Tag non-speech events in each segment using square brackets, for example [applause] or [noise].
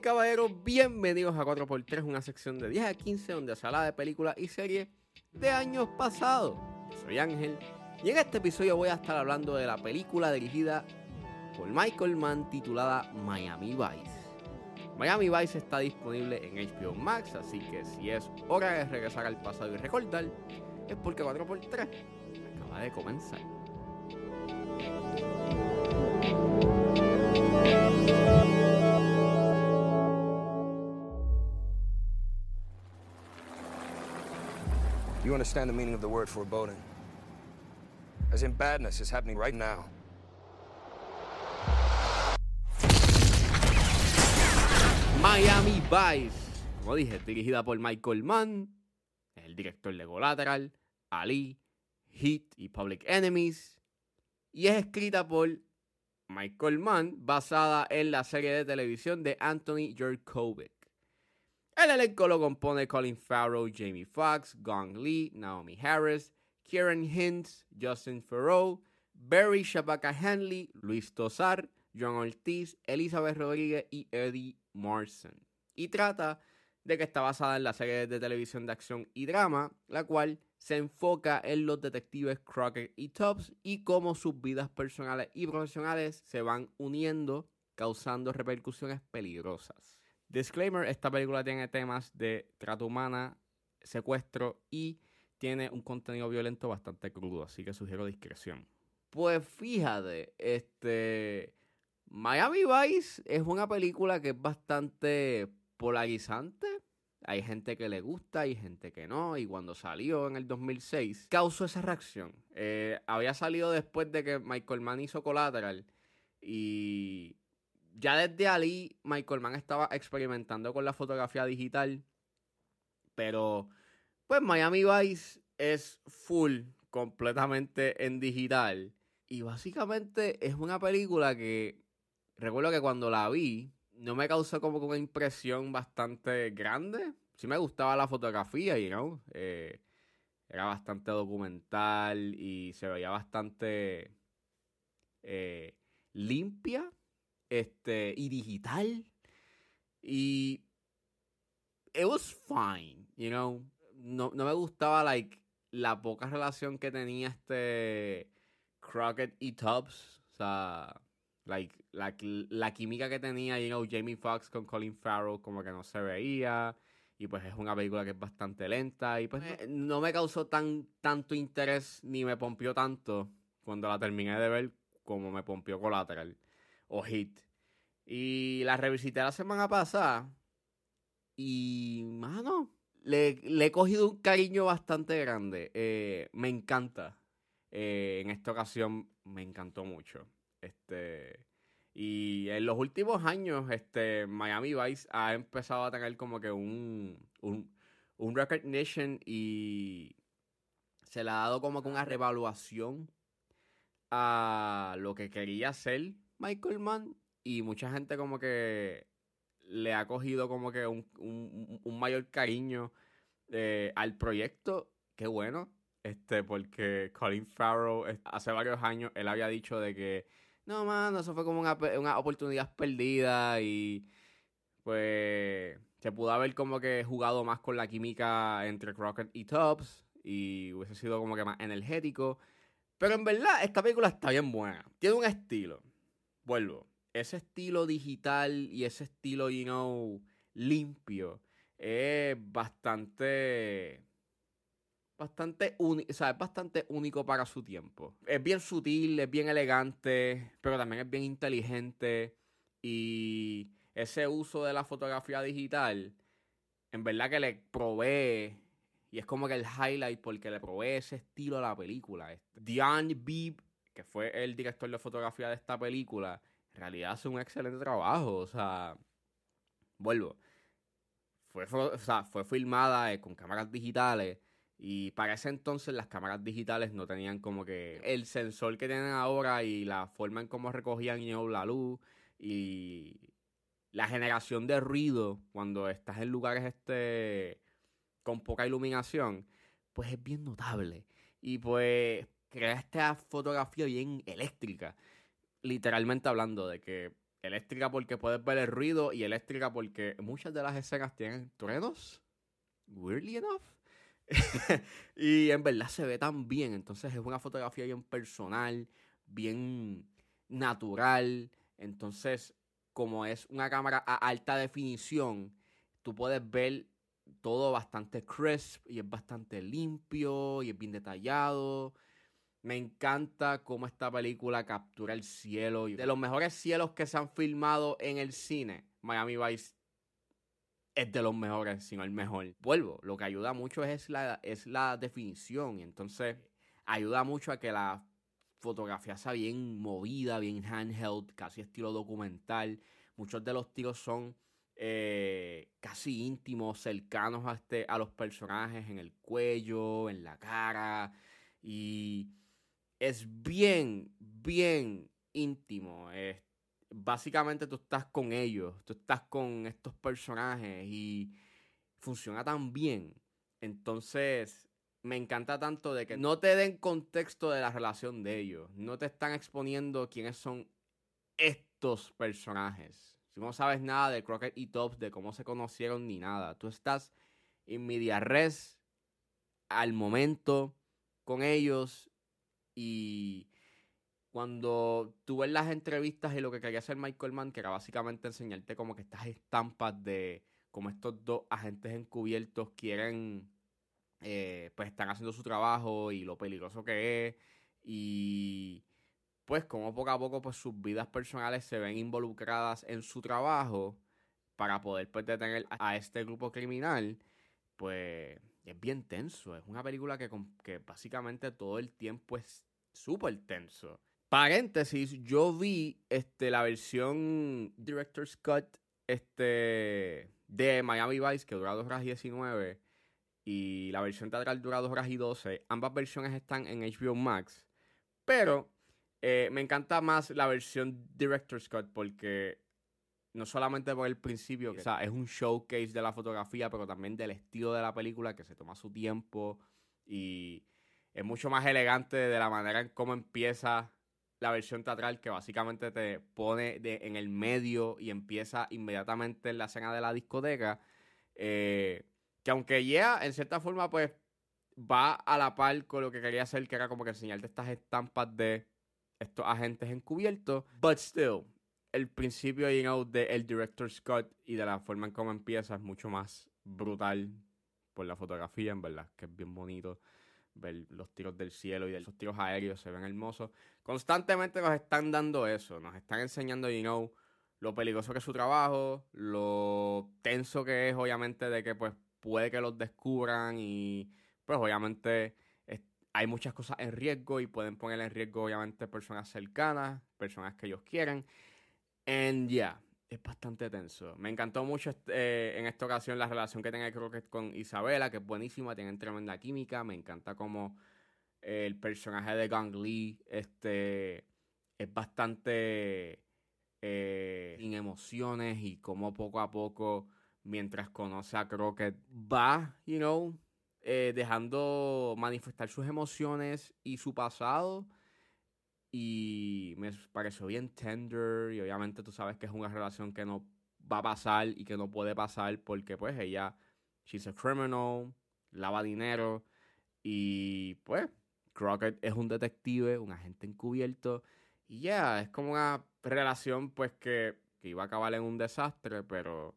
caballeros, bienvenidos a 4x3, una sección de 10 a 15 donde se habla de películas y series de años pasados. Soy Ángel y en este episodio voy a estar hablando de la película dirigida por Michael Mann titulada Miami Vice. Miami Vice está disponible en HBO Max, así que si es hora de regresar al pasado y recordar, es porque 4x3 acaba de comenzar. You understand the meaning of the word foreboding? As in badness is happening right now. Miami Vice, como dije, dirigida por Michael Mann, el director de Collateral, Ali, Heat y Public Enemies, y es escrita por Michael Mann, basada en la serie de televisión de Anthony Jerkovic. El elenco lo compone Colin Farrell, Jamie Foxx, Gong Lee, Naomi Harris, Kieran Hintz, Justin Theroux, Barry Shabaka Hanley, Luis Tosar, John Ortiz, Elizabeth Rodríguez y Eddie Morrison. Y trata de que está basada en la serie de televisión de acción y drama, la cual se enfoca en los detectives Crockett y Tubbs y cómo sus vidas personales y profesionales se van uniendo, causando repercusiones peligrosas. Disclaimer, esta película tiene temas de trato humana, secuestro y tiene un contenido violento bastante crudo, así que sugiero discreción. Pues fíjate, este Miami Vice es una película que es bastante polarizante. Hay gente que le gusta, hay gente que no. Y cuando salió en el 2006, causó esa reacción. Eh, había salido después de que Michael Mann hizo Collateral. Y ya desde ahí, Michael Mann estaba experimentando con la fotografía digital. Pero, pues Miami Vice es full, completamente en digital. Y básicamente es una película que recuerdo que cuando la vi, no me causó como una impresión bastante grande. Sí me gustaba la fotografía, y you eh, era bastante documental y se veía bastante eh, limpia este, y digital. Y it was fine, you know. No, no me gustaba like la poca relación que tenía este Crockett y Tubbs. O sea, like, la, la química que tenía, you know, Jamie Foxx con Colin Farrell como que no se veía. Y pues es una película que es bastante lenta. Y pues no me causó tan, tanto interés ni me pompió tanto cuando la terminé de ver como me pompió Collateral o Hit. Y la revisité la semana pasada. Y, mano, le, le he cogido un cariño bastante grande. Eh, me encanta. Eh, en esta ocasión me encantó mucho. Este. Y en los últimos años, este, Miami Vice ha empezado a tener como que un, un, un recognition y se le ha dado como que una revaluación a lo que quería hacer Michael Mann y mucha gente como que le ha cogido como que un, un, mayor cariño eh, al proyecto. Qué bueno, este, porque Colin Farrell hace varios años él había dicho de que no, mano, eso fue como una, oportunidad perdida y pues se pudo haber como que jugado más con la química entre Crockett y Tubbs y hubiese sido como que más energético. Pero en verdad, esta película está bien buena. Tiene un estilo. Vuelvo. Ese estilo digital y ese estilo, you know, limpio es bastante bastante o sea, es bastante único para su tiempo. Es bien sutil, es bien elegante, pero también es bien inteligente y ese uso de la fotografía digital en verdad que le provee y es como que el highlight porque le provee ese estilo a la película. Dion Beeb, que fue el director de fotografía de esta película, en realidad hace un excelente trabajo, o sea, vuelvo. Fue, o sea, fue filmada eh, con cámaras digitales y para ese entonces las cámaras digitales no tenían como que el sensor que tienen ahora y la forma en cómo recogían la luz y la generación de ruido cuando estás en lugares este con poca iluminación, pues es bien notable. Y pues crea esta fotografía bien eléctrica. Literalmente hablando de que Eléctrica porque puedes ver el ruido y eléctrica porque muchas de las escenas tienen truenos. Weirdly enough. [laughs] y en verdad se ve tan bien. Entonces es una fotografía bien personal, bien natural. Entonces, como es una cámara a alta definición, tú puedes ver todo bastante crisp y es bastante limpio y es bien detallado. Me encanta cómo esta película captura el cielo. De los mejores cielos que se han filmado en el cine, Miami Vice es de los mejores, sino el mejor. Vuelvo, lo que ayuda mucho es la, es la definición. Entonces ayuda mucho a que la fotografía sea bien movida, bien handheld, casi estilo documental. Muchos de los tiros son eh, casi íntimos, cercanos a, este, a los personajes en el cuello, en la cara. Y es bien, bien íntimo. básicamente tú estás con ellos, tú estás con estos personajes y funciona tan bien. Entonces, me encanta tanto de que no te den contexto de la relación de ellos. No te están exponiendo quiénes son estos personajes. Si no sabes nada de Crockett y Tops, de cómo se conocieron ni nada. Tú estás en media res al momento con ellos y cuando tú ves las entrevistas y lo que quería hacer Michael Mann, que era básicamente enseñarte como que estas estampas de cómo estos dos agentes encubiertos quieren, eh, pues están haciendo su trabajo y lo peligroso que es y pues como poco a poco pues sus vidas personales se ven involucradas en su trabajo para poder pues detener a este grupo criminal, pues es bien tenso. Es una película que, que básicamente todo el tiempo es súper tenso. Paréntesis, yo vi este, la versión Director's Cut este, de Miami Vice, que dura 2 horas y 19, y la versión teatral dura 2 horas y 12. Ambas versiones están en HBO Max, pero eh, me encanta más la versión Director's Cut porque no solamente por el principio, o sea, es un showcase de la fotografía, pero también del estilo de la película que se toma su tiempo y es mucho más elegante de la manera en cómo empieza la versión teatral que básicamente te pone en el medio y empieza inmediatamente en la escena de la discoteca. Eh, que aunque ya en cierta forma pues va a la par con lo que quería hacer, que era como que enseñarte estas estampas de estos agentes encubiertos, but still, el principio, you know, de el director Scott y de la forma en cómo empieza es mucho más brutal por la fotografía, en verdad, que es bien bonito ver los tiros del cielo y de esos tiros aéreos se ven hermosos. Constantemente nos están dando eso, nos están enseñando, you know, lo peligroso que es su trabajo, lo tenso que es, obviamente, de que pues puede que los descubran y pues obviamente hay muchas cosas en riesgo y pueden poner en riesgo, obviamente, personas cercanas, personas que ellos quieren. And yeah, es bastante tenso. Me encantó mucho eh, en esta ocasión la relación que tenga Crockett con Isabela, que es buenísima, tienen tremenda química. Me encanta como el personaje de Gang Lee este, es bastante eh, sin emociones y como poco a poco, mientras conoce a Crockett, va, you know, eh, dejando manifestar sus emociones y su pasado y me pareció bien tender y obviamente tú sabes que es una relación que no va a pasar y que no puede pasar porque pues ella, she's a criminal, lava dinero y pues Crockett es un detective, un agente encubierto y ya, es como una relación pues que, que, iba a acabar en un desastre, pero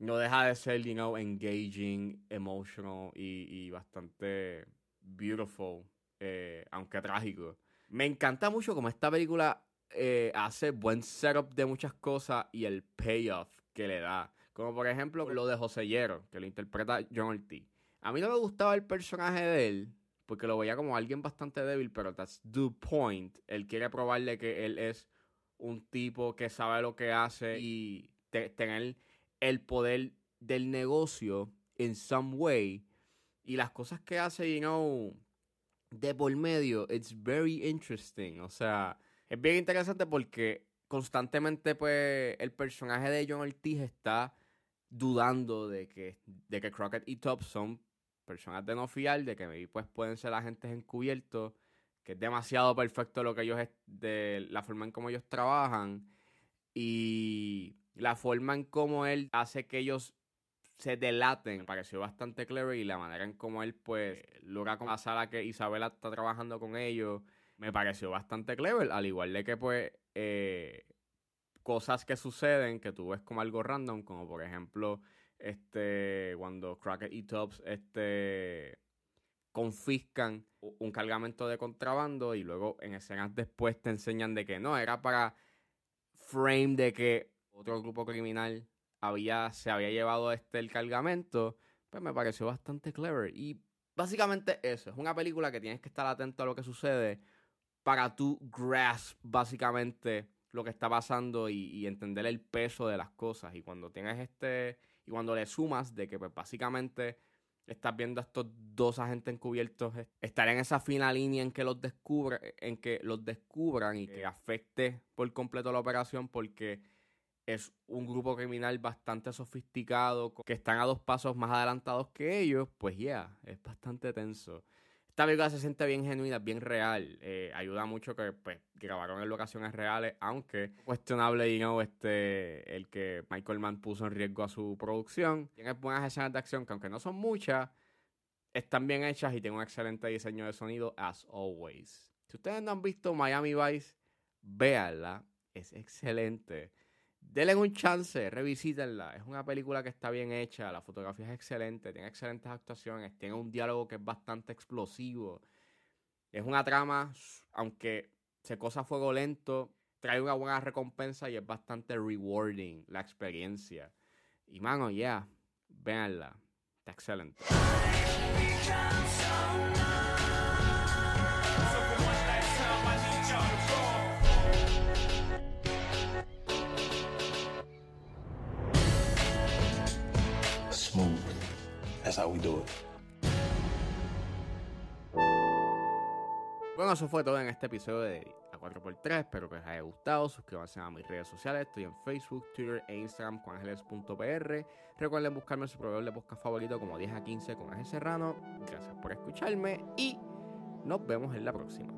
no deja de ser, you know, engaging, emotional y, y bastante beautiful, eh, aunque trágico. Me encanta mucho como esta película eh, hace buen setup de muchas cosas y el payoff que le da. Como por ejemplo lo de José Hierro, que lo interpreta John Ortiz. A mí no me gustaba el personaje de él, porque lo veía como alguien bastante débil, pero that's the point. Él quiere probarle que él es un tipo que sabe lo que hace y tener el poder del negocio in some way. Y las cosas que hace, you know, de por medio, it's very interesting. O sea, es bien interesante porque constantemente, pues, el personaje de John Ortiz está dudando de que, de que Crockett y Top son personas de no fiar, de que pues pueden ser agentes encubiertos, que es demasiado perfecto lo que ellos, de la forma en cómo ellos trabajan. Y la forma en cómo él hace que ellos se delaten me pareció bastante clever y la manera en cómo él pues logra con la sala que Isabela está trabajando con ellos me pareció bastante clever al igual de que pues eh, cosas que suceden que tú ves como algo random como por ejemplo este cuando Crockett y Tubbs este confiscan un cargamento de contrabando y luego en escenas después te enseñan de que no era para frame de que otro grupo criminal había, se había llevado este el cargamento, pues me pareció bastante clever. Y básicamente eso, es una película que tienes que estar atento a lo que sucede para tú grasp básicamente lo que está pasando y, entender el peso de las cosas. Y cuando tienes este, y cuando le sumas de que pues básicamente estás viendo a estos dos agentes encubiertos estar en esa fina línea en que los descubra, en que los descubran y que afecte por completo la operación porque es un grupo criminal bastante sofisticado, que están a dos pasos más adelantados que ellos, pues ya, es bastante tenso. Esta película se siente bien genuina, bien real. Eh, ayuda mucho que pues, grabaron en locaciones reales, aunque cuestionable este, el que Michael Mann puso en riesgo a su producción. Tiene buenas escenas de acción que aunque no son muchas, están bien hechas y tiene un excelente diseño de sonido, as always. Si ustedes no han visto Miami Vice, véanla. Es excelente. Denle un chance, revisítenla. Es una película que está bien hecha, la fotografía es excelente, tiene excelentes actuaciones, tiene un diálogo que es bastante explosivo. Es una trama, aunque se cosa a fuego lento, trae una buena recompensa y es bastante rewarding la experiencia. Y mano, ya, yeah, véanla. Está excelente. That's how. Bueno, eso fue todo en este episodio de A 4x3. Espero que les haya gustado. Suscríbanse a mis redes sociales. Estoy en Facebook, Twitter e Instagram con ángeles.pr. Recuerden buscarme su proveedor de podcast favorito como 10 a 15 con Ángel Serrano. Gracias por escucharme y nos vemos en la próxima.